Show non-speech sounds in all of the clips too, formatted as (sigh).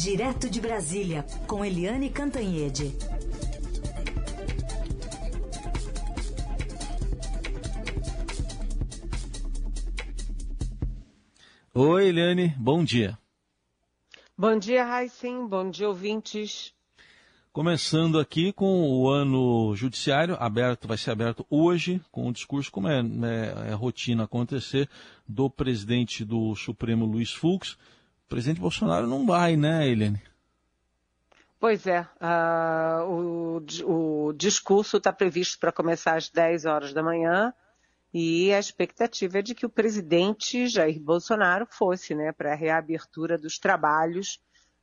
Direto de Brasília, com Eliane Cantanhede. Oi, Eliane, bom dia. Bom dia, Raicem, bom dia, ouvintes. Começando aqui com o ano judiciário aberto, vai ser aberto hoje, com o discurso, como é, é, é rotina acontecer, do presidente do Supremo, Luiz Fux. O presidente Bolsonaro não vai, né, Eliane? Pois é, uh, o, o discurso está previsto para começar às 10 horas da manhã e a expectativa é de que o presidente Jair Bolsonaro fosse né, para a reabertura dos trabalhos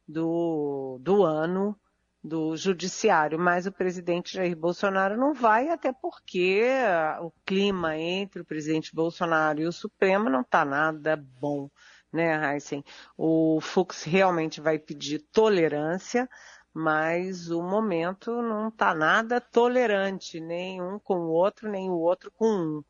do, do ano do judiciário, mas o presidente Jair Bolsonaro não vai, até porque o clima entre o presidente Bolsonaro e o Supremo não está nada bom, né, Heisen? O Fux realmente vai pedir tolerância, mas o momento não está nada tolerante, nem um com o outro, nem o outro com um,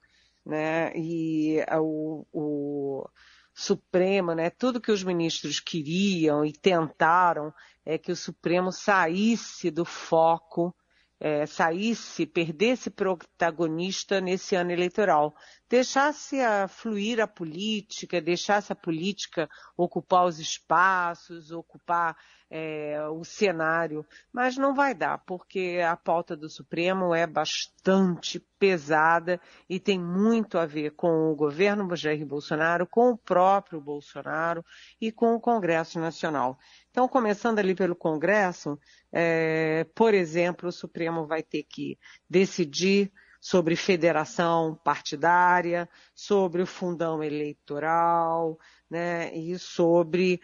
né? E o, o Supremo, né? Tudo que os ministros queriam e tentaram é que o Supremo saísse do foco, é, saísse, perdesse protagonista nesse ano eleitoral, deixasse a fluir a política, deixasse a política ocupar os espaços, ocupar é, o cenário, mas não vai dar, porque a pauta do Supremo é bastante pesada e tem muito a ver com o governo Jair Bolsonaro, com o próprio Bolsonaro e com o Congresso Nacional. Então, começando ali pelo Congresso, é, por exemplo, o Supremo vai ter que decidir sobre federação partidária, sobre o fundão eleitoral, né, e sobre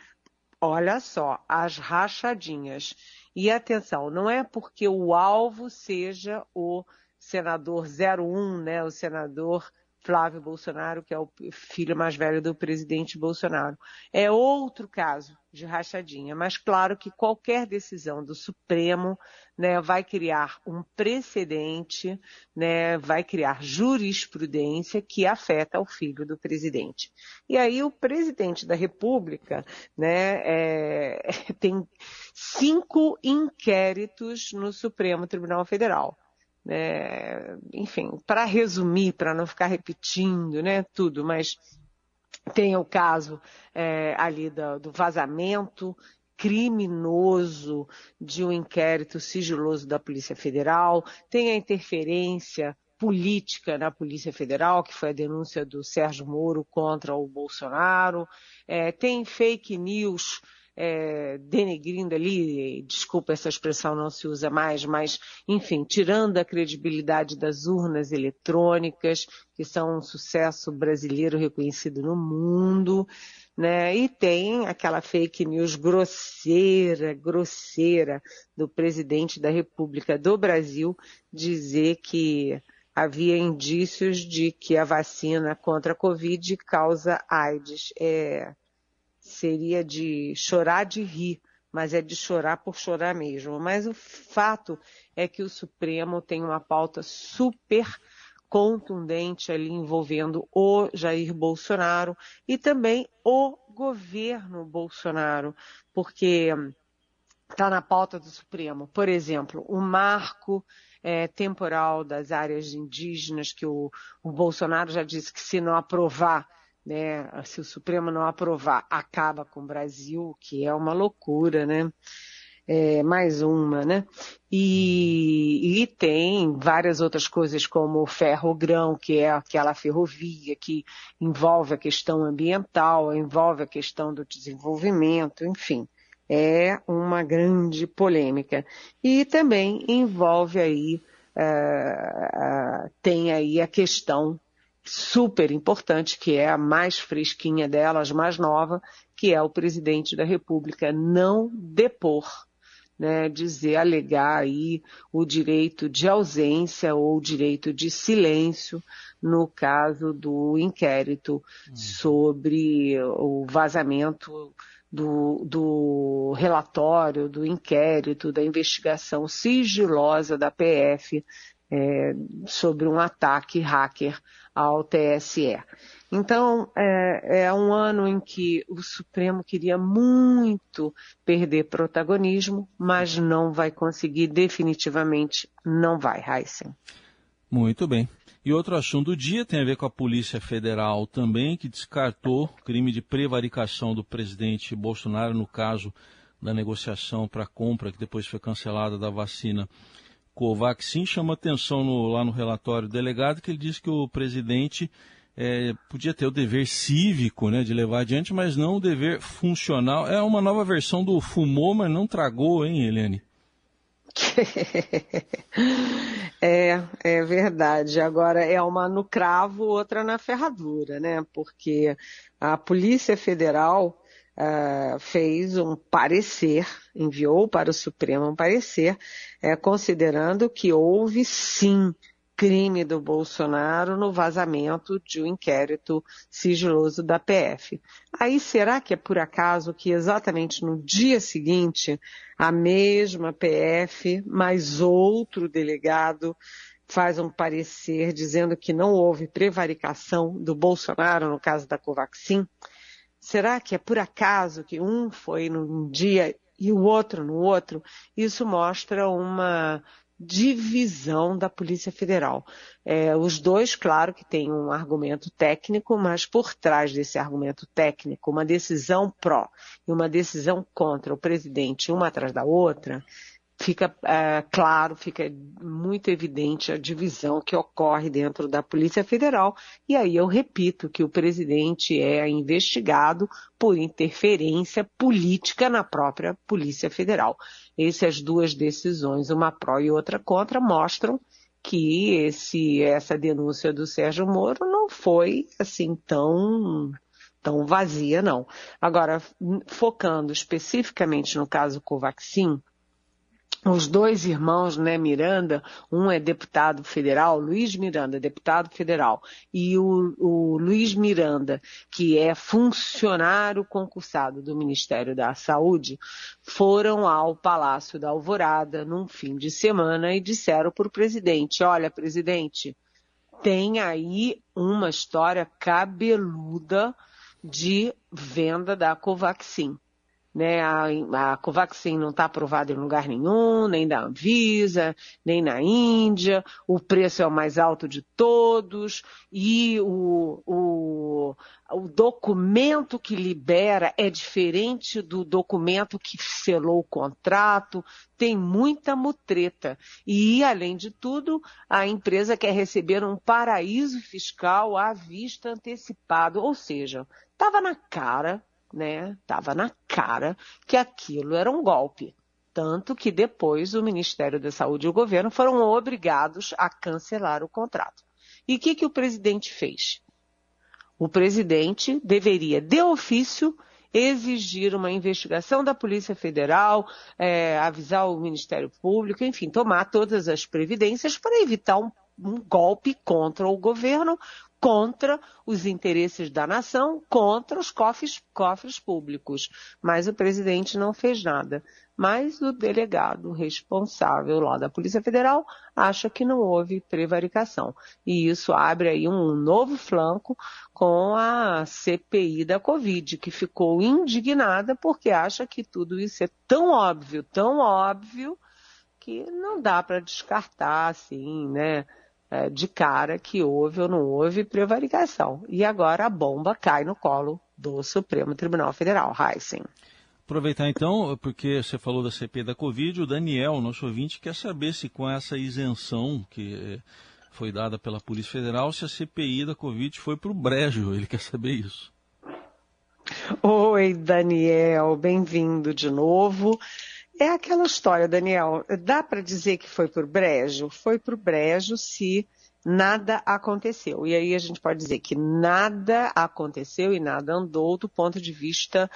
Olha só, as rachadinhas. E atenção, não é porque o alvo seja o senador 01, né, o senador Flávio Bolsonaro, que é o filho mais velho do presidente Bolsonaro. É outro caso de rachadinha, mas claro que qualquer decisão do Supremo né, vai criar um precedente, né, vai criar jurisprudência que afeta o filho do presidente. E aí o presidente da República né, é, (laughs) tem cinco inquéritos no Supremo Tribunal Federal. É, enfim, para resumir, para não ficar repetindo, né, tudo, mas tem o caso é, ali do, do vazamento criminoso de um inquérito sigiloso da Polícia Federal, tem a interferência política na Polícia Federal, que foi a denúncia do Sérgio Moro contra o Bolsonaro, é, tem fake news é, denegrindo ali, desculpa essa expressão não se usa mais, mas enfim, tirando a credibilidade das urnas eletrônicas, que são um sucesso brasileiro reconhecido no mundo, né? E tem aquela fake news grosseira, grosseira do presidente da República do Brasil dizer que havia indícios de que a vacina contra a Covid causa AIDS. É, seria de chorar de rir, mas é de chorar por chorar mesmo. Mas o fato é que o Supremo tem uma pauta super contundente ali envolvendo o Jair Bolsonaro e também o governo Bolsonaro, porque está na pauta do Supremo. Por exemplo, o marco é, temporal das áreas indígenas, que o, o Bolsonaro já disse que se não aprovar né? Se o Supremo não aprovar, acaba com o Brasil, que é uma loucura, né? É, mais uma, né? E, e, tem várias outras coisas como o ferro-grão, que é aquela ferrovia que envolve a questão ambiental, envolve a questão do desenvolvimento, enfim. É uma grande polêmica. E também envolve aí, uh, uh, tem aí a questão super importante, que é a mais fresquinha delas, mais nova, que é o presidente da República não depor, né, dizer, alegar aí o direito de ausência ou o direito de silêncio no caso do inquérito hum. sobre o vazamento do, do, relatório, do inquérito, da investigação sigilosa da PF é, sobre um ataque hacker ao TSE. Então, é, é, um ano em que o Supremo queria muito perder protagonismo, mas não vai conseguir definitivamente, não vai, Heisen. Muito bem. E outro assunto do dia tem a ver com a Polícia Federal também, que descartou crime de prevaricação do presidente Bolsonaro no caso da negociação para compra, que depois foi cancelada, da vacina Covaxin. Chama atenção no, lá no relatório do delegado que ele diz que o presidente é, podia ter o dever cívico né, de levar adiante, mas não o dever funcional. É uma nova versão do fumou, mas não tragou, hein, Helene? (laughs) é, é verdade. Agora é uma no cravo, outra na ferradura, né? Porque a Polícia Federal uh, fez um parecer, enviou para o Supremo um parecer, uh, considerando que houve sim crime do Bolsonaro no vazamento de um inquérito sigiloso da PF. Aí será que é por acaso que exatamente no dia seguinte a mesma PF, mais outro delegado, faz um parecer dizendo que não houve prevaricação do Bolsonaro no caso da Covaxin? Será que é por acaso que um foi num dia e o outro no outro? Isso mostra uma divisão da Polícia Federal. É, os dois, claro que têm um argumento técnico, mas por trás desse argumento técnico, uma decisão pró e uma decisão contra o presidente, uma atrás da outra, fica é, claro, fica muito evidente a divisão que ocorre dentro da Polícia Federal. E aí eu repito que o presidente é investigado por interferência política na própria Polícia Federal. Essas duas decisões, uma pró e outra contra, mostram que esse, essa denúncia do Sérgio Moro não foi assim tão tão vazia, não. Agora, focando especificamente no caso Covaxin, os dois irmãos, né, Miranda, um é deputado federal, Luiz Miranda, deputado federal, e o, o Luiz Miranda, que é funcionário concursado do Ministério da Saúde, foram ao Palácio da Alvorada num fim de semana e disseram para o presidente, olha, presidente, tem aí uma história cabeluda de venda da Covaxin né? A, a Covaxin não está aprovada em lugar nenhum, nem da Anvisa, nem na Índia, o preço é o mais alto de todos e o, o, o documento que libera é diferente do documento que selou o contrato, tem muita mutreta. E, além de tudo, a empresa quer receber um paraíso fiscal à vista antecipado, ou seja, estava na cara né? Tava na cara que aquilo era um golpe. Tanto que depois o Ministério da Saúde e o governo foram obrigados a cancelar o contrato. E o que, que o presidente fez? O presidente deveria, de ofício, exigir uma investigação da Polícia Federal, é, avisar o Ministério Público, enfim, tomar todas as previdências para evitar um, um golpe contra o governo, contra os interesses da nação, contra os cofres, cofres públicos. Mas o presidente não fez nada. Mas o delegado responsável lá da Polícia Federal acha que não houve prevaricação. E isso abre aí um novo flanco com a CPI da Covid, que ficou indignada porque acha que tudo isso é tão óbvio, tão óbvio, que não dá para descartar assim, né? É, de cara que houve ou não houve prevaricação. E agora a bomba cai no colo do Supremo Tribunal Federal, Heisen. Aproveitar então, porque você falou da CP da Covid, o Daniel, nosso ouvinte, quer saber se com essa isenção que eh, foi dada pela Polícia Federal, se a CPI da Covid foi para o brejo. Ele quer saber isso. Oi, Daniel, bem-vindo de novo. É aquela história, Daniel. Dá para dizer que foi por brejo? Foi por brejo se nada aconteceu. E aí a gente pode dizer que nada aconteceu e nada andou do ponto de vista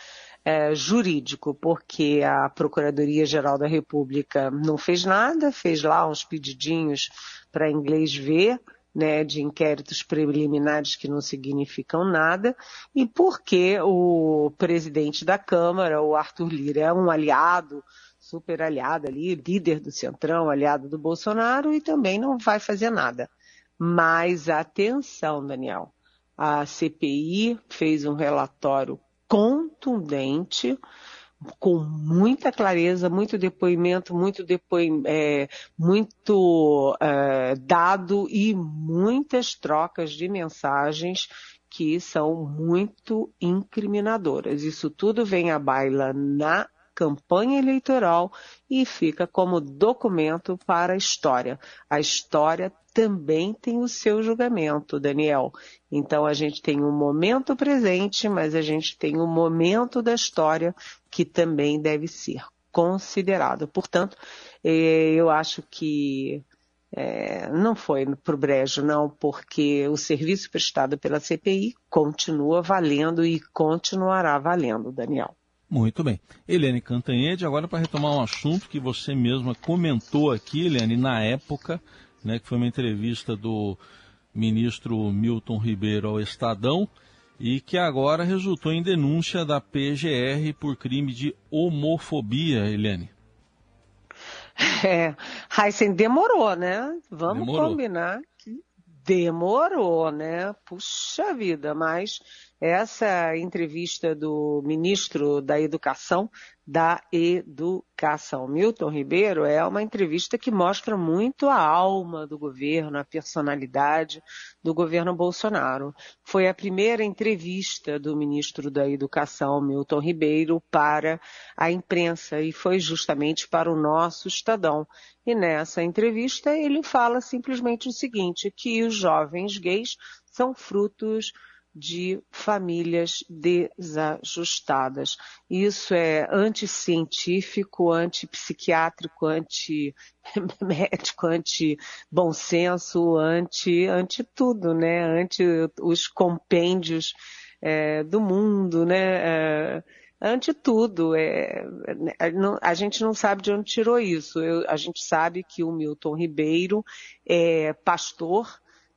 é, jurídico, porque a Procuradoria-Geral da República não fez nada, fez lá uns pedidinhos para inglês ver, né, de inquéritos preliminares que não significam nada, e porque o presidente da Câmara, o Arthur Lira, é um aliado super aliado ali, líder do Centrão, aliado do Bolsonaro, e também não vai fazer nada. Mas atenção, Daniel, a CPI fez um relatório contundente, com muita clareza, muito depoimento, muito, depoim, é, muito é, dado e muitas trocas de mensagens que são muito incriminadoras. Isso tudo vem à baila na campanha eleitoral e fica como documento para a história. A história também tem o seu julgamento, Daniel. Então a gente tem um momento presente, mas a gente tem um momento da história que também deve ser considerado. Portanto, eh, eu acho que é, não foi para o brejo, não, porque o serviço prestado pela CPI continua valendo e continuará valendo, Daniel. Muito bem. Eliane Cantanhede, agora para retomar um assunto que você mesma comentou aqui, Eliane, na época, né, que foi uma entrevista do ministro Milton Ribeiro ao Estadão, e que agora resultou em denúncia da PGR por crime de homofobia, Eliane. É, Heisen demorou, né? Vamos demorou. combinar que demorou, né? Puxa vida, mas essa entrevista do ministro da Educação, da Educação, Milton Ribeiro, é uma entrevista que mostra muito a alma do governo, a personalidade do governo Bolsonaro. Foi a primeira entrevista do ministro da Educação, Milton Ribeiro, para a imprensa e foi justamente para o nosso Estadão. E nessa entrevista ele fala simplesmente o seguinte, que os jovens gays são frutos de famílias desajustadas. Isso é anticientífico, antipsiquiátrico, antimédico, anti-bom senso, anti, anti tudo, né? Anti os compêndios é, do mundo, né? É, ante tudo. É, a gente não sabe de onde tirou isso. Eu, a gente sabe que o Milton Ribeiro é pastor,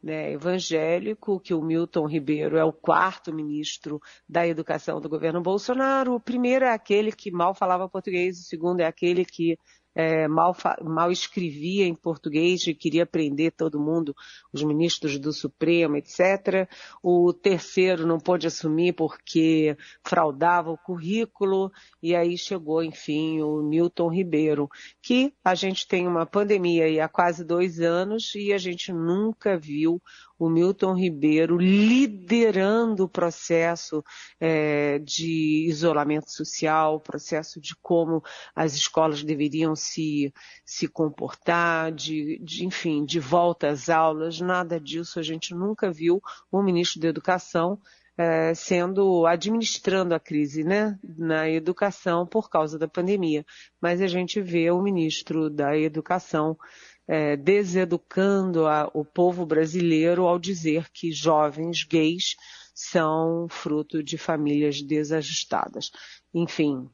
né, evangélico, que o Milton Ribeiro é o quarto ministro da Educação do governo Bolsonaro. O primeiro é aquele que mal falava português, o segundo é aquele que é, mal, mal escrevia em português e queria prender todo mundo, os ministros do Supremo, etc. O terceiro não pôde assumir porque fraudava o currículo e aí chegou, enfim, o Milton Ribeiro, que a gente tem uma pandemia aí há quase dois anos e a gente nunca viu o Milton Ribeiro liderando o processo é, de isolamento social, o processo de como as escolas deveriam se, se comportar, de, de, enfim, de volta às aulas, nada disso a gente nunca viu o ministro da Educação é, sendo administrando a crise né, na educação por causa da pandemia. Mas a gente vê o ministro da Educação é, deseducando a, o povo brasileiro ao dizer que jovens gays são fruto de famílias desajustadas. Enfim,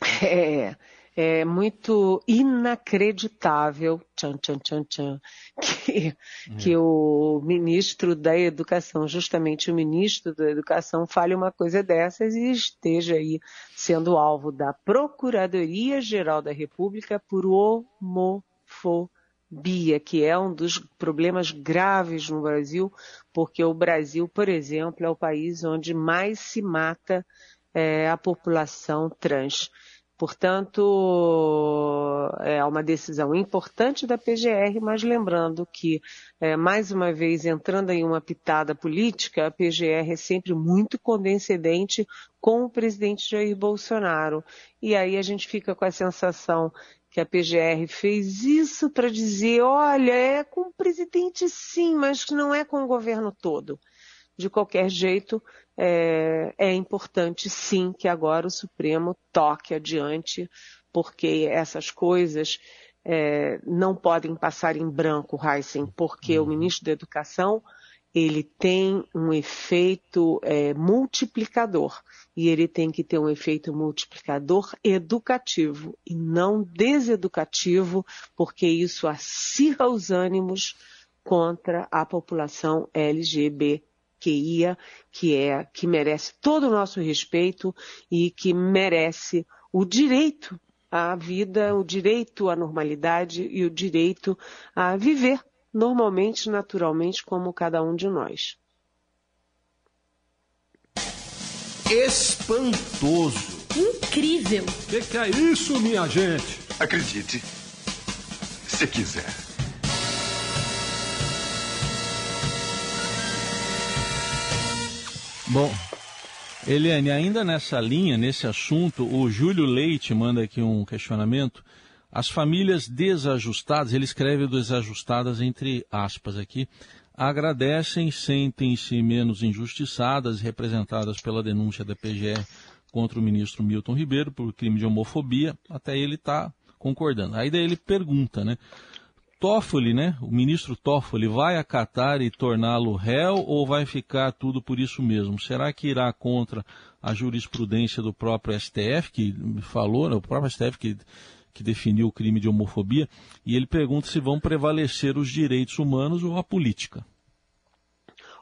(laughs) é, é muito inacreditável tchan, tchan, tchan, tchan, (laughs) que, é. que o ministro da Educação, justamente o ministro da Educação, fale uma coisa dessas e esteja aí sendo alvo da Procuradoria-Geral da República por homofobia Bia, que é um dos problemas graves no Brasil, porque o Brasil, por exemplo, é o país onde mais se mata é, a população trans. Portanto, é uma decisão importante da PGR, mas lembrando que, é, mais uma vez, entrando em uma pitada política, a PGR é sempre muito condescendente com o presidente Jair Bolsonaro. E aí a gente fica com a sensação que a PGR fez isso para dizer, olha, é com o presidente sim, mas não é com o governo todo. De qualquer jeito, é, é importante sim que agora o Supremo toque adiante, porque essas coisas é, não podem passar em branco, Heisen, porque o ministro da Educação ele tem um efeito é, multiplicador. E ele tem que ter um efeito multiplicador educativo e não deseducativo, porque isso acirra os ânimos contra a população LGBTQIA, que é que merece todo o nosso respeito e que merece o direito à vida, o direito à normalidade e o direito a viver normalmente, naturalmente, como cada um de nós. Espantoso. Incrível. O que, que é isso, minha gente? Acredite, se quiser. Bom, Eliane, ainda nessa linha, nesse assunto, o Júlio Leite manda aqui um questionamento. As famílias desajustadas, ele escreve desajustadas entre aspas aqui, agradecem, sentem-se menos injustiçadas, representadas pela denúncia da PGR contra o ministro Milton Ribeiro por crime de homofobia. Até ele está concordando. Aí daí ele pergunta, né? Toffoli, né? O ministro Toffoli vai acatar e torná-lo réu ou vai ficar tudo por isso mesmo? Será que irá contra a jurisprudência do próprio STF, que falou, né? o próprio STF que, que definiu o crime de homofobia? E ele pergunta se vão prevalecer os direitos humanos ou a política.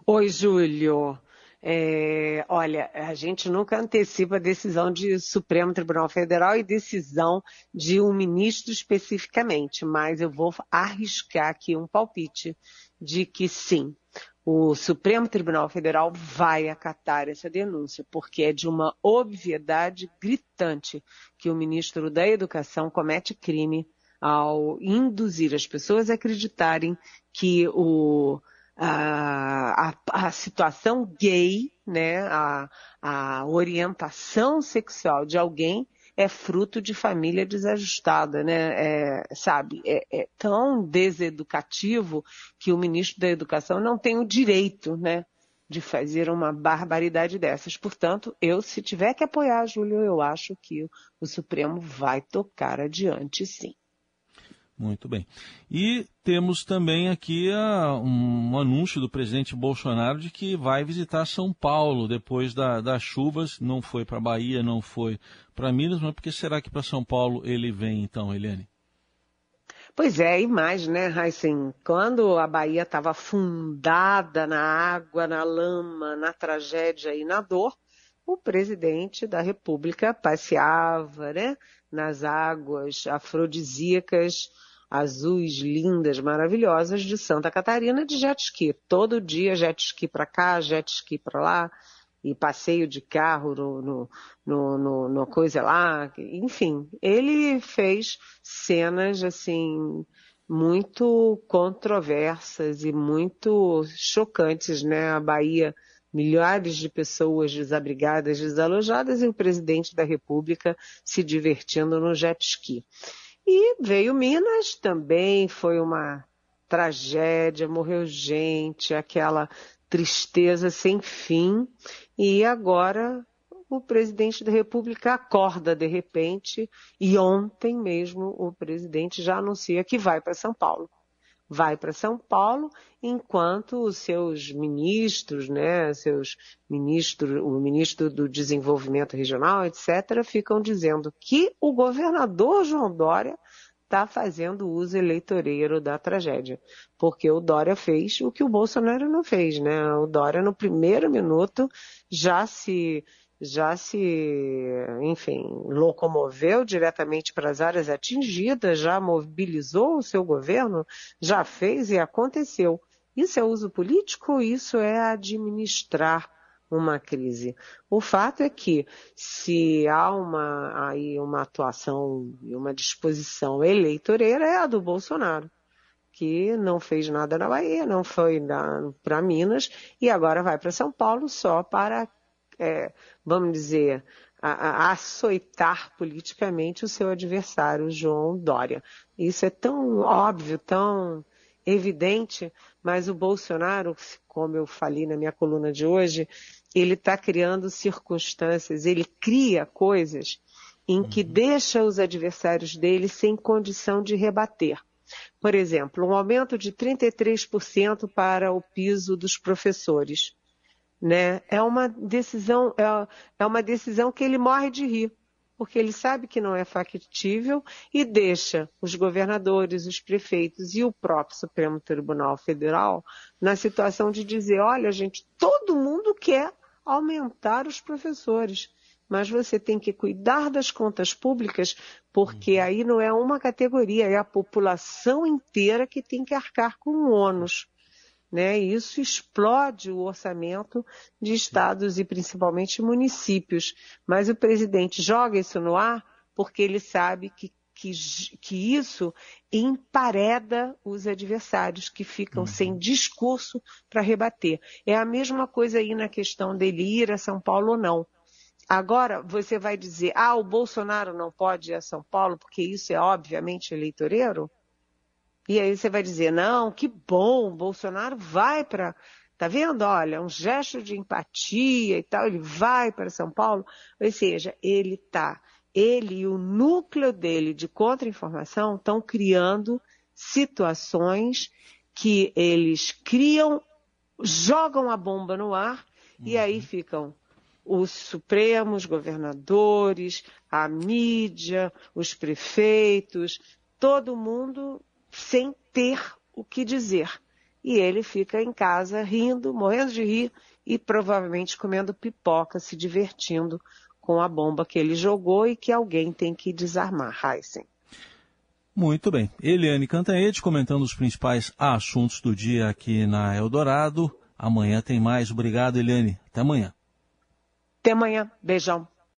Oi, Júlio. É, olha, a gente nunca antecipa a decisão de Supremo Tribunal Federal e decisão de um ministro especificamente, mas eu vou arriscar aqui um palpite de que sim, o Supremo Tribunal Federal vai acatar essa denúncia, porque é de uma obviedade gritante que o ministro da Educação comete crime ao induzir as pessoas a acreditarem que o a, a, a situação gay, né, a, a orientação sexual de alguém é fruto de família desajustada, né? É, sabe, é, é, tão deseducativo que o ministro da Educação não tem o direito, né, de fazer uma barbaridade dessas. Portanto, eu, se tiver que apoiar, Júlio, eu acho que o Supremo vai tocar adiante, sim. Muito bem. E temos também aqui a, um anúncio do presidente Bolsonaro de que vai visitar São Paulo depois da, das chuvas. Não foi para Bahia, não foi para Minas, mas por que será que para São Paulo ele vem então, Eliane? Pois é, e mais, né, Heisen? Quando a Bahia estava afundada na água, na lama, na tragédia e na dor, o presidente da República passeava, né, nas águas afrodisíacas, azuis, lindas, maravilhosas de Santa Catarina de jet ski. Todo dia jet ski para cá, jet ski para lá, e passeio de carro no, no, no, no, no coisa lá. Enfim, ele fez cenas assim muito controversas e muito chocantes, né? A Bahia milhares de pessoas desabrigadas, desalojadas e o presidente da República se divertindo no jet ski. E veio Minas, também foi uma tragédia, morreu gente, aquela tristeza sem fim. E agora o presidente da República acorda de repente e ontem mesmo o presidente já anuncia que vai para São Paulo vai para São Paulo, enquanto os seus ministros, né, seus ministros, o ministro do Desenvolvimento Regional, etc., ficam dizendo que o governador João Dória está fazendo uso eleitoreiro da tragédia, porque o Dória fez o que o Bolsonaro não fez, né? O Dória no primeiro minuto já se já se, enfim, locomoveu diretamente para as áreas atingidas, já mobilizou o seu governo, já fez e aconteceu. Isso é uso político isso é administrar uma crise? O fato é que se há uma, aí uma atuação e uma disposição eleitoreira é a do Bolsonaro que não fez nada na Bahia, não foi para Minas e agora vai para São Paulo só para é, vamos dizer, a, a açoitar politicamente o seu adversário, João Dória. Isso é tão óbvio, tão evidente, mas o Bolsonaro, como eu falei na minha coluna de hoje, ele está criando circunstâncias, ele cria coisas em que uhum. deixa os adversários dele sem condição de rebater. Por exemplo, um aumento de 33% para o piso dos professores né? É uma decisão, é, é uma decisão que ele morre de rir, porque ele sabe que não é factível e deixa os governadores, os prefeitos e o próprio Supremo Tribunal Federal na situação de dizer, olha, gente, todo mundo quer aumentar os professores. mas você tem que cuidar das contas públicas, porque uhum. aí não é uma categoria, é a população inteira que tem que arcar com o ônus. Né? E isso explode o orçamento de estados e principalmente municípios. Mas o presidente joga isso no ar porque ele sabe que que, que isso empareda os adversários que ficam uhum. sem discurso para rebater. É a mesma coisa aí na questão dele ir a São Paulo ou não. Agora você vai dizer, ah, o Bolsonaro não pode ir a São Paulo porque isso é obviamente eleitoreiro? E aí você vai dizer, não, que bom, Bolsonaro vai para. Tá vendo? Olha, um gesto de empatia e tal, ele vai para São Paulo. Ou seja, ele está ele e o núcleo dele de contra-informação estão criando situações que eles criam, jogam a bomba no ar uhum. e aí ficam os supremos, governadores, a mídia, os prefeitos, todo mundo sem ter o que dizer. E ele fica em casa rindo, morrendo de rir e provavelmente comendo pipoca, se divertindo com a bomba que ele jogou e que alguém tem que desarmar, Heisen. Muito bem. Eliane Cantanhede comentando os principais assuntos do dia aqui na Eldorado. Amanhã tem mais. Obrigado, Eliane. Até amanhã. Até amanhã. Beijão.